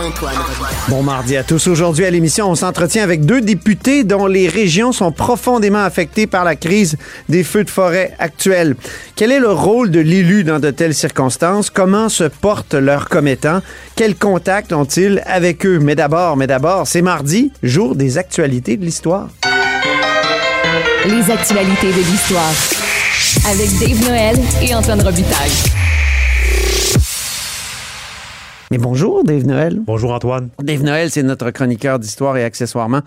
Antoine Robitaille. Bon mardi à tous. Aujourd'hui à l'émission, on s'entretient avec deux députés dont les régions sont profondément affectées par la crise des feux de forêt actuels. Quel est le rôle de l'élu dans de telles circonstances? Comment se portent leurs commettants? Quels contacts ont-ils avec eux? Mais d'abord, mais d'abord, c'est mardi, jour des actualités de l'histoire. Les actualités de l'histoire. Avec Dave Noël et Antoine Robitaille. Mais bonjour, Dave Noël. Bonjour Antoine. Dave Noël, c'est notre chroniqueur d'histoire et accessoirement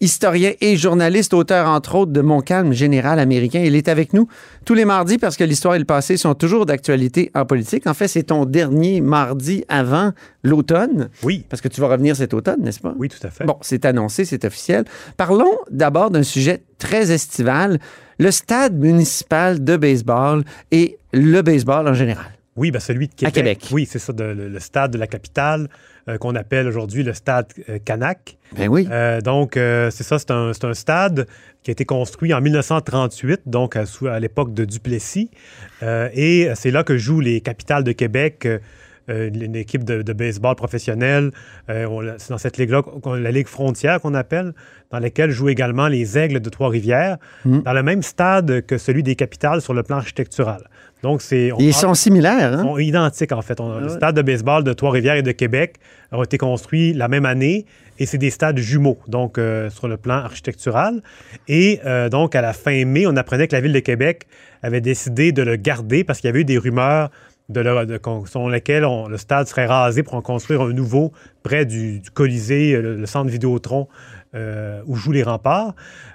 historien et journaliste, auteur entre autres de Montcalm général américain. Il est avec nous tous les mardis parce que l'histoire et le passé sont toujours d'actualité en politique. En fait, c'est ton dernier mardi avant l'automne. Oui. Parce que tu vas revenir cet automne, n'est-ce pas? Oui, tout à fait. Bon, c'est annoncé, c'est officiel. Parlons d'abord d'un sujet très estival, le stade municipal de baseball et le baseball en général. Oui, ben celui de Québec. Québec. Oui, c'est ça, de- le, le stade de la capitale euh, qu'on appelle aujourd'hui le stade euh, Canac. Ben oui. Euh, donc, euh, c'est ça, c'est un, stade qui a été construit en 1938, donc à, l'époque de Duplessis. Et c'est là que jouent les capitales de Québec. Euh, une équipe de, de baseball professionnelle. Euh, c'est dans cette ligue-là, la Ligue frontière qu'on appelle, dans laquelle jouent également les Aigles de Trois-Rivières, Mm. dans le même stade que celui des capitales sur le plan architectural. Donc, c'est... Ils parle- sont similaires, hein? sont identiques, en fait. On- Ah Le stade de baseball de Trois-Rivières et de Québec ont été construits la même année et c'est des stades jumeaux, donc euh, sur le plan architectural. Et euh, donc, à la fin mai, on apprenait que la Ville de Québec avait décidé de le garder parce qu'il y avait eu des rumeurs de selon lesquelles on- le stade serait rasé pour en construire un nouveau près du, Colisée, euh, le, centre Vidéotron, euh, où jouent les remparts.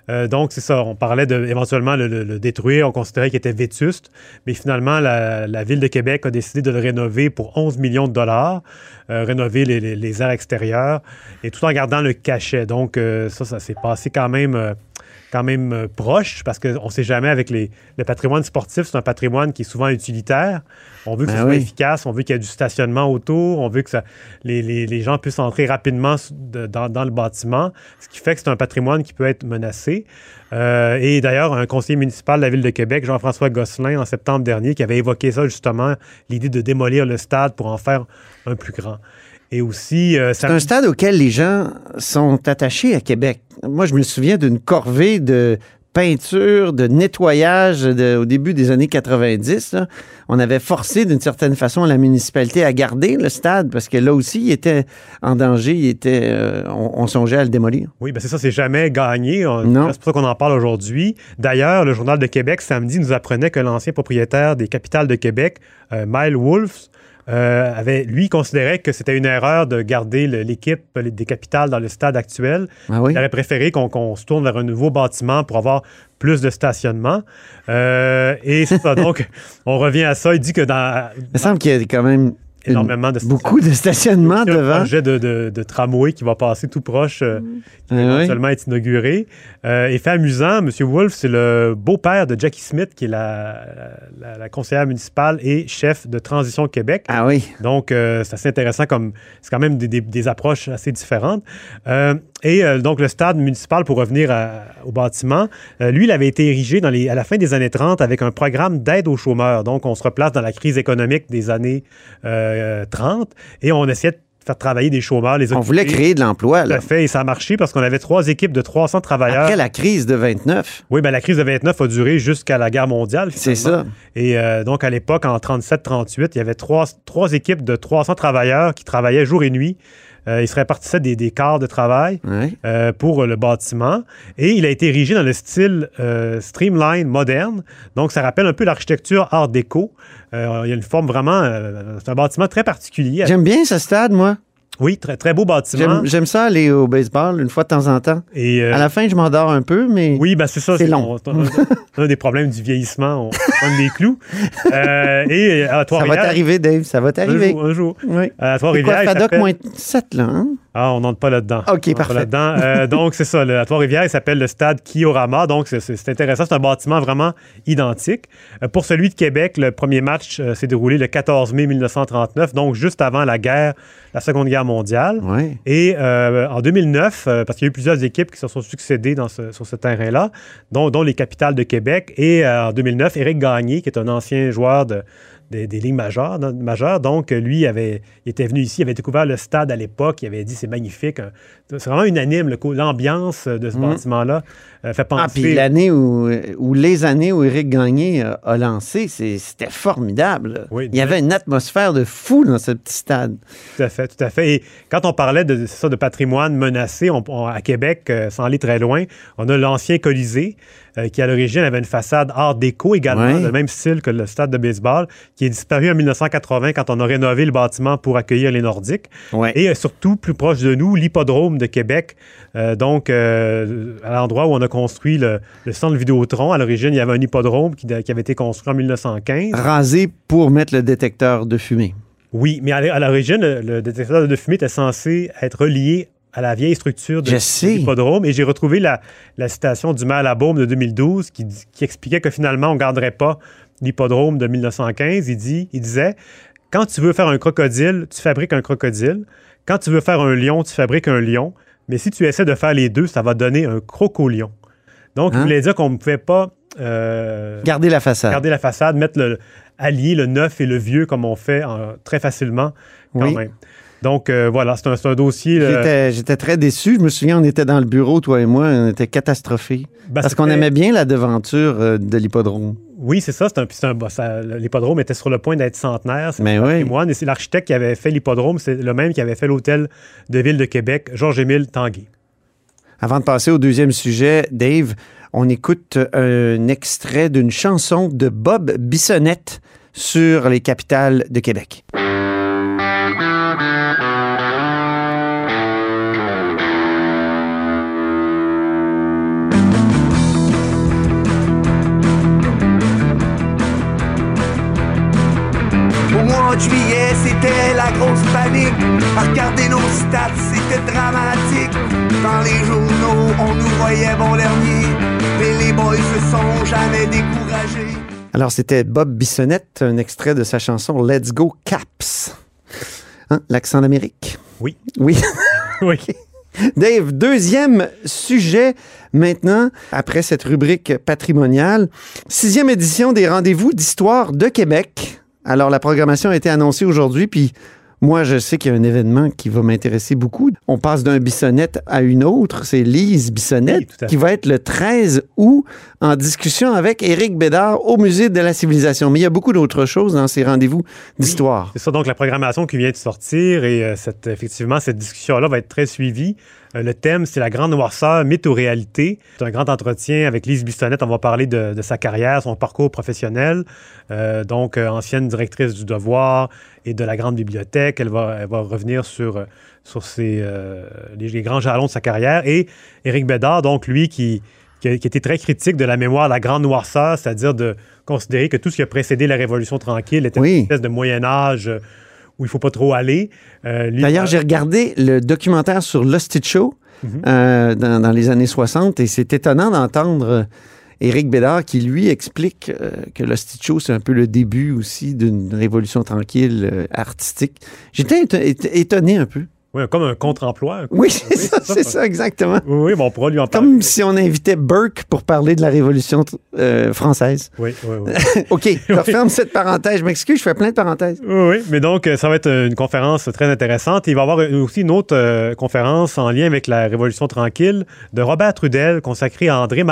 Euh, donc, c'est ça, on parlait de éventuellement le, le- détruire, on considérait qu'il était vétuste, mais finalement, la, Ville de Québec a décidé de le rénover pour 11 millions de dollars, rénover les, les- les aires extérieures, et tout en gardant le cachet. Donc, ça, ça s'est passé quand même... quand même euh, proche, parce qu'on ne sait jamais avec les, le patrimoine sportif, c'est un patrimoine qui est souvent utilitaire. On veut que Ben ce soit efficace, on veut qu'il y ait du stationnement autour, on veut que ça, les, les- les gens puissent entrer rapidement s- de- dans, dans le bâtiment, ce qui fait que c'est un patrimoine qui peut être menacé. Euh, et d'ailleurs, un conseiller municipal de la Ville de Québec, Jean-François Gosselin, en septembre dernier, qui avait évoqué ça justement, l'idée de démolir le stade pour en faire un plus grand. Et aussi, euh, ça- C'est un stade auquel les gens sont attachés à Québec. Moi, je me souviens d'une corvée de peinture, de nettoyage de- au début des années 90. là. On avait forcé d'une certaine façon la municipalité à garder le stade parce que là aussi, il était en danger, il était, euh, on, on songeait à le démolir. Oui, ben c'est ça, c'est jamais gagné. C'est pour ça qu'on en parle aujourd'hui. D'ailleurs, le Journal de Québec, samedi, nous apprenait que l'ancien propriétaire des capitales de Québec, euh, Mile Wolfe, euh, avait, lui, considérait que c'était une erreur de garder l'équipe des capitales dans le stade actuel. Ah oui? Il aurait préféré qu'on se tourne vers un nouveau bâtiment pour avoir plus de stationnement. Euh, et c'est ça, donc, on revient à ça. Il dit que dans Il me semble qu'il y a quand même énormément de beaucoup de stationnement a un devant. projet de, de- de tramway qui va passer tout proche, euh, qui va Ah oui? éventuellement être inauguré. Euh, et fait amusant, M. Wolfe, c'est le beau-père de Jackie Smith, qui est la, la- la conseillère municipale et chef de Transition Québec. Ah oui. Donc, euh, c'est assez intéressant comme c'est quand même des, des- des approches assez différentes. Et euh, donc, le stade municipal, pour revenir à- au bâtiment, euh, lui, il avait été érigé dans les, à la fin des années 30 avec un programme d'aide aux chômeurs. Donc, on se replace dans la crise économique des années euh, 30 et on essayait de faire travailler des chômeurs, les On voulait créer de l'emploi. Tout à fait, et ça a marché parce qu'on avait trois équipes de 300 travailleurs. Après la crise de 29. Oui, ben, la crise de 29 a duré jusqu'à la guerre mondiale. C'est ça. Et euh, donc, à l'époque, en 37-38, il y avait trois, trois équipes de 300 travailleurs qui travaillaient jour et nuit. Euh, ils se répartissaient des, des quarts de travail euh, pour le bâtiment. Et il a été érigé dans le style euh, streamline moderne. Donc, ça rappelle un peu l'architecture art déco. Euh, il y a une forme vraiment... euh, c'est un bâtiment très particulier. J'aime bien ce stade, moi. Oui, très, très beau bâtiment. J'aime ça aller au baseball une fois de temps en temps. Et, euh, À la fin, je m'endors un peu, mais Oui, ben c'est ça. C'est long. On, on- on a des problèmes du vieillissement. On donne des clous. Euh, et à ça va Trois-Rivières... t'arriver, Dave, ça va Un t'arriver. jour, un jour. Oui. À Trois-Rivières, FADOC moins 7, là, hein? Ah, on n'entre pas là-dedans. OK, On n'entre pas parfait. là-dedans. Euh, donc, c'est ça. Le, à Trois-Rivières, il s'appelle le stade Kiorama. Donc, c'est- intéressant. C'est un bâtiment vraiment identique. Euh, pour celui de Québec, le premier match euh, s'est déroulé le 14 mai 1939, donc juste avant la guerre, la Seconde Guerre mondiale. Oui. Et euh, en 2009, euh, parce qu'il y a eu plusieurs équipes qui se sont succédées dans ce- sur ce terrain-là, dont, dont les capitales de Québec. Et euh, en 2009, Éric Gagné, qui est un ancien joueur de- des, des ligues majeures, majeures, donc lui avait, il était venu ici, il avait découvert le stade à l'époque, il avait dit c'est magnifique. C'est vraiment unanime, l'ambiance euh, de ce bâtiment-là euh, fait penser. Ah, puis l'année où, où les années où Éric Gagné a, a lancé, c'était formidable. Oui, Il y avait une atmosphère de fou dans ce petit stade. Tout à fait, tout à fait. Et quand on parlait de, ça, de patrimoine menacé, on- on- à Québec, euh, sans aller très loin, on a l'ancien Colisée, euh, qui à l'origine avait une façade art déco également, Ouais. le même style que le stade de baseball, qui est disparu en 1980 quand on a rénové le bâtiment pour accueillir les Nordiques. Ouais. Et euh, surtout, plus proche de nous, l'hippodrome de Québec, euh, donc euh, à l'endroit où on a construit le, le centre Vidéotron. À l'origine, il y avait un hippodrome qui, qui avait été construit en 1915. Rasé pour mettre le détecteur de fumée. Oui, mais à à l'origine, le, le détecteur de fumée était censé être relié à la vieille structure de, l'hippodrome. Et j'ai retrouvé la, la citation du maire Labaume de 2012 qui, dit- qui expliquait que finalement, on ne garderait pas l'hippodrome de 1915. Il, dit, il disait Quand tu veux faire un crocodile, tu fabriques un crocodile. Quand tu veux faire un lion, tu fabriques un lion. Mais si tu essaies de faire les deux, ça va donner un crocolion. Donc, il Hein? voulait dire qu'on ne pouvait pas euh, Garder la façade. garder la façade, mettre le allier le neuf et le vieux comme on fait en- très facilement quand Oui. même. Donc euh, voilà, c'est un, dossier. euh, J'étais, très déçu. Je me souviens, on était dans le bureau, toi et moi, on était catastrophés. ben, Parce qu'on aimait bien la devanture de l'hippodrome. Oui, c'est ça. c'est un- c'est un- ça- L'hippodrome était sur le point d'être centenaire. C'est Mais un oui. patrimoine. Et c'est l'architecte qui avait fait l'hippodrome, c'est le même qui avait fait l'hôtel de ville de Québec, Georges-Émile Tanguay. Avant de passer au deuxième sujet, Dave, on écoute un extrait d'une chanson de Bob Bissonnette sur les capitales de Québec. Mois de juillet, c'était la grosse panique. À regarder nos stats, c'était dramatique. Dans les journaux, on nous voyait bon dernier. Mais les boys se sont jamais découragés. Alors, c'était Bob Bissonnette, un extrait de sa chanson Let's Go Caps. Hein, L'accent d'Amérique? Oui. Oui. Oui. Dave, deuxième sujet maintenant, après cette rubrique patrimoniale. Sixième édition des rendez-vous d'histoire de Québec. Alors, la programmation a été annoncée aujourd'hui, puis moi, je sais qu'il y a un événement qui va m'intéresser beaucoup. On passe d'un Bissonnette à une autre, c'est Lise Bissonnette, Oui, qui va être le 13 août en discussion avec Éric Bédard au Musée de la Civilisation. Mais il y a beaucoup d'autres choses dans ces rendez-vous d'histoire. C'est ça, donc la programmation qui vient de sortir et euh, cette, effectivement, cette discussion-là va être très suivie. Euh, le thème, c'est la grande noirceur, mythe ou réalité. C'est un grand entretien avec Lise Bissonnette. On va parler de, de sa carrière, son parcours professionnel. Euh, donc, euh, ancienne directrice du Devoir et de la Grande Bibliothèque. Elle va, elle va revenir sur, sur ses, euh, les, les grands jalons de sa carrière. Et Éric Bédard, donc lui, qui, qui, a, qui a été très critique de la mémoire de la grande noirceur, c'est-à-dire de considérer que tout ce qui a précédé la Révolution tranquille était Oui. une espèce de Moyen Âge euh, où il faut pas trop aller. Euh, D'ailleurs, j'ai regardé le documentaire sur l'Hostie Show Mhm. euh, dans, dans les années 60 et c'est étonnant d'entendre euh, Éric Bédard qui, lui, explique euh, que l'Hostie Show, c'est un peu le début aussi d'une révolution tranquille euh, artistique. J'étais éton- éton- étonné un peu. Oui, comme un contre-emploi. Oui, c'est ça, c'est ça. c'est ça, exactement. Oui, oui, bon, on pourra lui en parler. Comme si on invitait Burke pour parler de la Révolution euh, française. Oui, oui, oui. OK, je referme cette parenthèse. Je m'excuse, je fais plein de parenthèses. Oui, oui, mais donc, euh, ça va être une conférence très intéressante. Il va y avoir aussi une autre euh, conférence en lien avec la Révolution tranquille de Robert Trudel, consacrée à André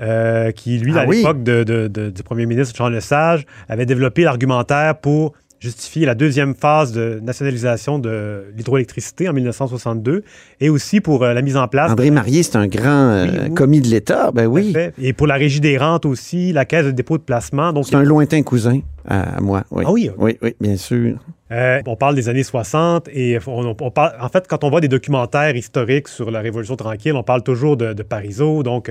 euh, qui, lui, Ah à l'époque de- de- de- du premier ministre Jean Lesage, avait développé l'argumentaire pour justifier la deuxième phase de nationalisation de l'hydroélectricité en 1962 et aussi pour euh, la mise en place André Marier, c'est un grand euh, Oui, oui. commis de l'État. Ben oui. Et pour la régie des rentes aussi, la caisse de dépôt de placement. Donc, C'est un lointain cousin à, à moi. Oui. Ah oui, oui, oui, bien sûr. Euh, on parle des années 60 et on, on parle, en fait, quand on voit des documentaires historiques sur la Révolution tranquille, on parle toujours de, de Parisot. Donc,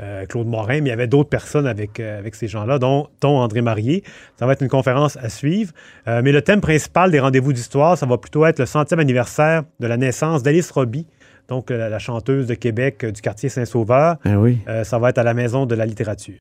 euh, Claude Morin, mais il y avait d'autres personnes avec, euh, avec ces gens-là, dont, dont André Marié. Ça va être une conférence à suivre. Euh, mais le thème principal des rendez-vous d'histoire, ça va plutôt être le centième anniversaire de la naissance d'Alice Roby, donc la, la chanteuse de Québec du quartier Saint-Sauveur. Ben oui. Ça va être à la Maison de la littérature.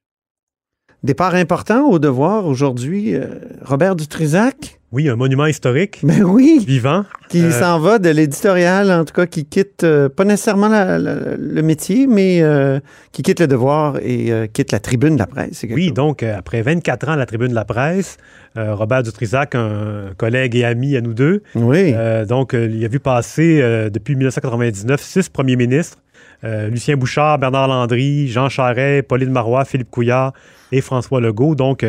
Départ important au devoir aujourd'hui, Robert Dutrisac? Oui, un monument historique Ben oui, vivant. qui Euh, s'en va de l'éditorial, en tout cas, qui quitte euh, pas nécessairement la- la- le métier, mais euh, qui quitte le devoir et quitte la tribune de la presse. Oui, chose. donc après 24 ans à la tribune de la presse, Robert Dutrisac, un collègue et ami à nous deux, Oui. donc il a vu passer depuis 1999 six premiers ministres. Lucien Bouchard, Bernard Landry, Jean Charest, Pauline Marois, Philippe Couillard et François Legault. Donc,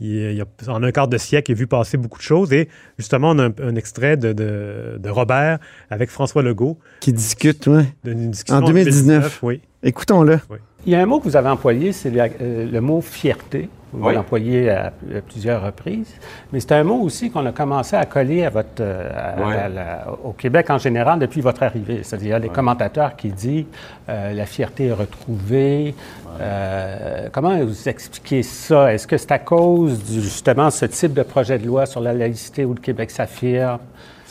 il, il a, en un quart de siècle, il a vu passer beaucoup de choses. Et justement, on a un, un extrait de, de- de Robert avec François Legault. qui discute, discussion En 2019. Oui. Écoutons-le. Il y a un mot que vous avez employé, c'est la- euh, le mot fierté. Vous Oui. l'employez à, plusieurs reprises. Mais c'est un mot aussi qu'on a commencé à coller à votre, euh, à- à au Québec en général depuis votre arrivée. C'est-à-dire les commentateurs qui disent euh, la fierté est retrouvée. Euh, comment vous expliquez ça? Est-ce que c'est à cause du, justement ce type de projet de loi sur la laïcité où le Québec s'affirme?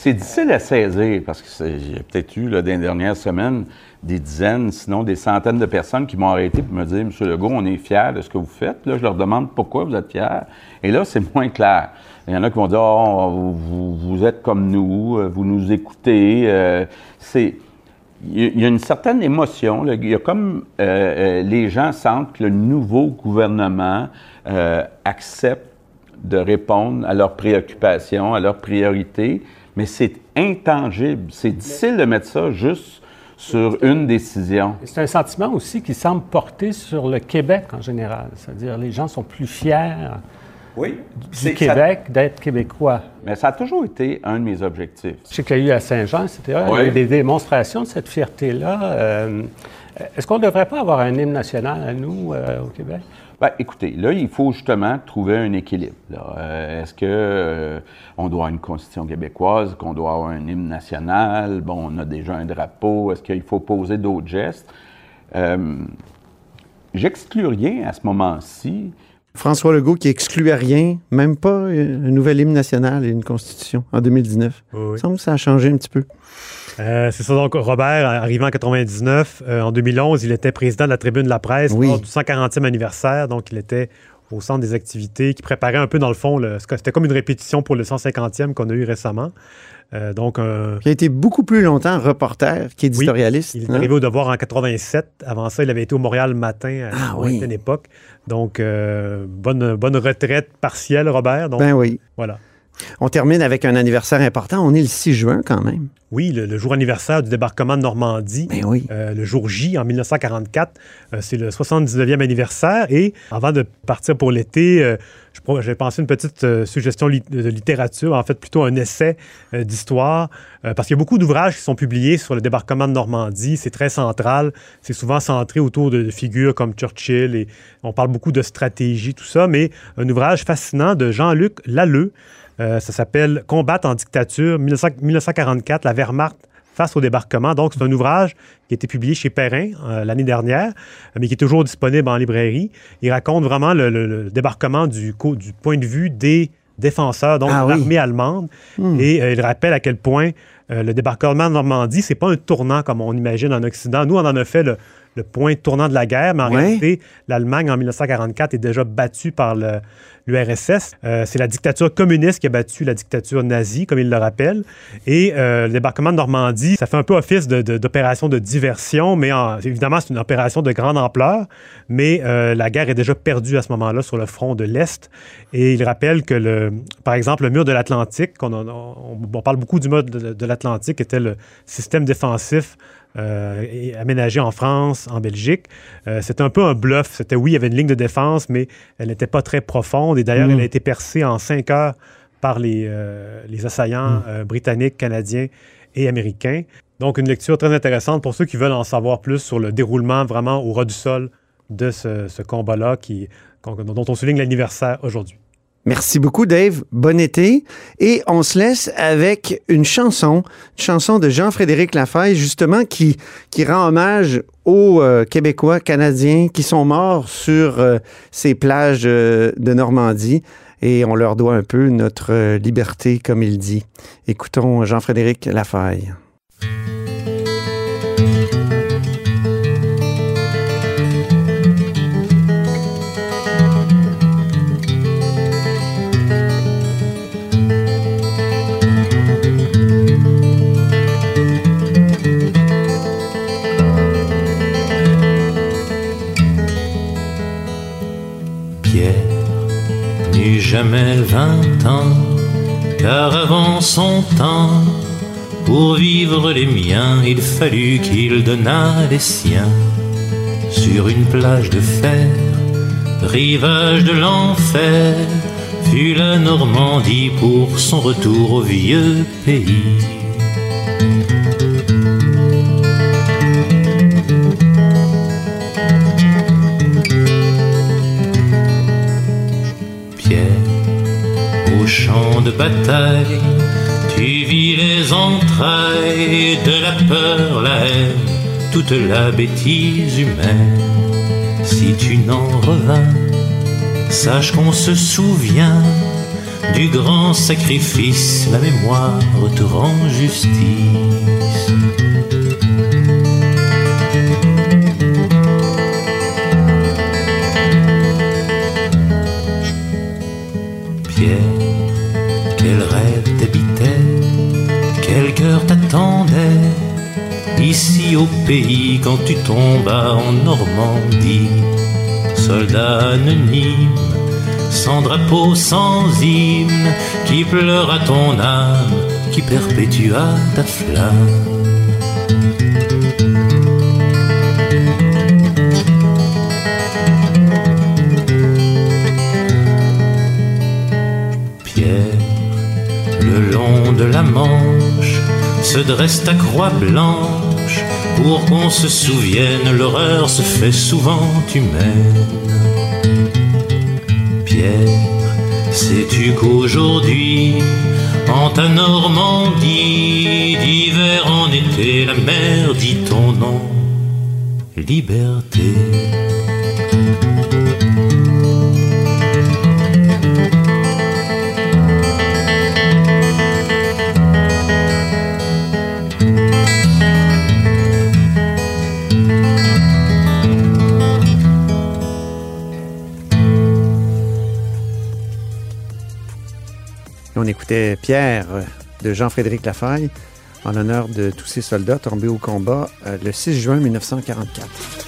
C'est difficile à saisir parce que j'ai peut-être eu, là, dans les dernières semaines, des dizaines, sinon des centaines de personnes qui m'ont arrêté pour me dire Monsieur Legault, on est fiers de ce que vous faites. Là, je leur demande pourquoi vous êtes fiers. Et là, c'est moins clair. Il y en a qui vont dire Oh, vous, êtes comme nous, euh, vous nous écoutez. Euh, c'est. Il y a- une certaine émotion. Il y a comme euh, les gens sentent que le nouveau gouvernement accepte de répondre à leurs préoccupations, à leurs priorités, mais c'est intangible. C'est difficile de mettre ça juste sur une décision. C'est un sentiment aussi qui semble porter sur le Québec en général. C'est-à-dire les gens sont plus fiers Oui. du Québec d'être québécois. mais ça a toujours été un de mes objectifs. Je sais qu'il y a eu à Saint-Jean, etc. Il y a eu des démonstrations de cette fierté-là. Euh, Est-ce qu'on ne devrait pas avoir un hymne national à nous euh, au Québec? Ben, écoutez, là, il faut justement trouver un équilibre. Euh, Est-ce que euh, on doit avoir une constitution québécoise, qu'on doit avoir un hymne national? Bon, on a déjà un drapeau. Est-ce qu'il faut poser d'autres gestes? Euh, J'exclus rien à ce moment-ci. François Legault qui excluait rien, même pas euh, un nouvel hymne national et une constitution en 2019. Oui, oui. Il semble que ça a changé un petit peu. Euh, c'est ça, donc Robert, arrivant en 99, euh, en 2011, il était président de la Tribune de la presse Oui. lors du 140e anniversaire, donc il était au centre des activités, qui préparait un peu, dans le fond, c'était comme une répétition pour le 150e qu'on a eu récemment. Euh, donc, Il a été beaucoup plus longtemps reporter qu'éditorialiste. il est hein? arrivé au devoir en 87. Avant ça, il avait été au Montréal matin à Ah une oui. époque. Donc, euh, bonne, bonne retraite partielle, Robert. Donc, Ben oui. voilà. On termine avec un anniversaire important. On est le 6 juin quand même. Oui, le, le jour anniversaire du débarquement de Normandie. Ben oui. Euh, le jour J en 1944. Euh, c'est le 79e anniversaire. Et avant de partir pour l'été, euh, j'ai pensé une petite suggestion de littérature, en fait plutôt un essai d'histoire, parce qu'il y a beaucoup d'ouvrages qui sont publiés sur le débarquement de Normandie. C'est très central. C'est souvent centré autour de, de figures comme Churchill et on parle beaucoup de stratégie, tout ça. Mais un ouvrage fascinant de Jean-Luc Lalleux. Euh, ça s'appelle Combattre en dictature, 1900 1944, la Wehrmacht face au débarquement. Donc, c'est un ouvrage qui a été publié chez Perrin euh, l'année dernière, mais qui est toujours disponible en librairie. Il raconte vraiment le, le- le débarquement du, point de vue des défenseurs, donc Ah de oui. l'armée allemande. Et euh, il rappelle à quel point euh, le débarquement de Normandie, c'est pas un tournant comme on imagine en Occident. Nous, on en a fait le, le point tournant de la guerre, mais en Ouais. réalité, l'Allemagne en 1944 est déjà battue par l'URSS. Euh, c'est la dictature communiste qui a battu la dictature nazie, comme il le rappelle. Et euh, le débarquement de Normandie, ça fait un peu office de- de- d'opération de, diversion, mais en- évidemment, c'est une opération de grande ampleur. Mais euh, la guerre est déjà perdue à ce moment-là sur le front de l'Est. Et il rappelle que, le, par exemple, le mur de l'Atlantique, on, on parle beaucoup du mur de, de l'Atlantique, était le système défensif euh, et aménagé en France, en Belgique. Euh, c'était un peu un bluff. C'était oui, il y avait une ligne de défense, mais elle n'était pas très profonde. Et d'ailleurs, Mm. elle a été percée en cinq heures par les, euh, les assaillants Mm. euh, britanniques, canadiens et américains. Donc, une lecture très intéressante pour ceux qui veulent en savoir plus sur le déroulement vraiment au ras du sol de ce, ce combat-là qui, dont on souligne l'anniversaire aujourd'hui. Merci beaucoup, Dave. Bon été. Et on se laisse avec une chanson, une chanson de Jean-Frédéric Lafaille, justement, qui, qui rend hommage aux euh, Québécois, Canadiens qui sont morts sur euh, ces plages euh, de Normandie. Et on leur doit un peu notre liberté, comme il dit. Écoutons Jean-Frédéric Lafaille. Jamais vingt ans, car avant son temps, pour vivre les miens, il fallut qu'il donnât les siens. Sur une plage de fer, rivage de l'enfer, fut la Normandie pour son retour au vieux pays. De bataille, tu vis les entrailles de la peur, la haine, toute la bêtise humaine. Si tu n'en revins, sache qu'on se souvient du grand sacrifice, la mémoire te rend justice. Tombas en Normandie. Soldat anonyme, sans drapeau, sans hymne, qui pleure à ton âme, qui perpétua ta flamme. Pierre, le long de la Manche, se dresse ta croix blanche, pour qu'on se souvienne, l'horreur se fait souvent humaine. Pierre, sais-tu qu'aujourd'hui, en ta Normandie, d'hiver en été, la mer dit ton nom, liberté. Pierre de Jean-Frédéric Lafaille en l'honneur de tous ces soldats tombés au combat euh, le 6 juin 1944.